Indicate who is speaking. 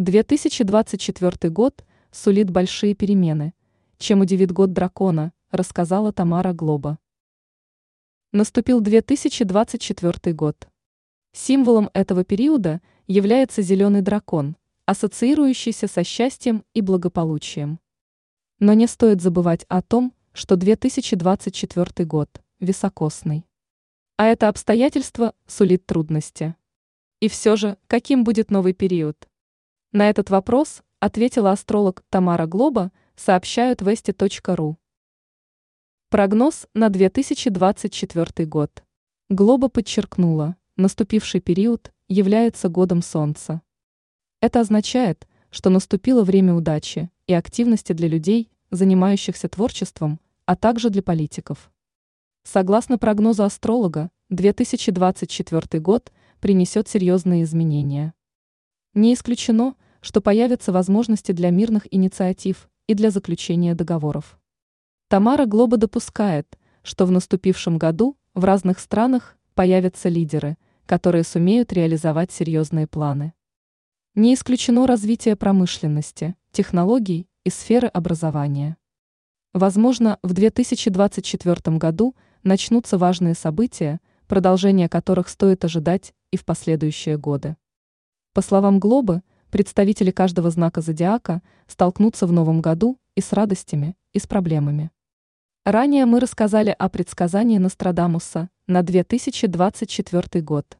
Speaker 1: 2024 год сулит большие перемены. Чем удивит год дракона, рассказала Тамара Глоба. Наступил 2024 год. Символом этого периода является зеленый дракон, ассоциирующийся со счастьем и благополучием. Но не стоит забывать о том, что 2024 год високосный. А это обстоятельство сулит трудности. И все же, каким будет новый период? На этот вопрос ответила астролог Тамара Глоба, сообщают вести.ру. Прогноз на 2024 год. Глоба подчеркнула, наступивший период является годом Солнца. Это означает, что наступило время удачи и активности для людей, занимающихся творчеством, а также для политиков. Согласно прогнозу астролога, 2024 год принесет серьезные изменения. Не исключено, что появятся возможности для мирных инициатив и для заключения договоров. Тамара Глоба допускает, что в наступившем году в разных странах появятся лидеры, которые сумеют реализовать серьезные планы. Не исключено развитие промышленности, технологий и сферы образования. Возможно, в 2024 году начнутся важные события, продолжение которых стоит ожидать и в последующие годы. По словам Глобы, представители каждого знака зодиака столкнутся в новом году и с радостями, и с проблемами. Ранее мы рассказали о предсказании Нострадамуса на 2024 год.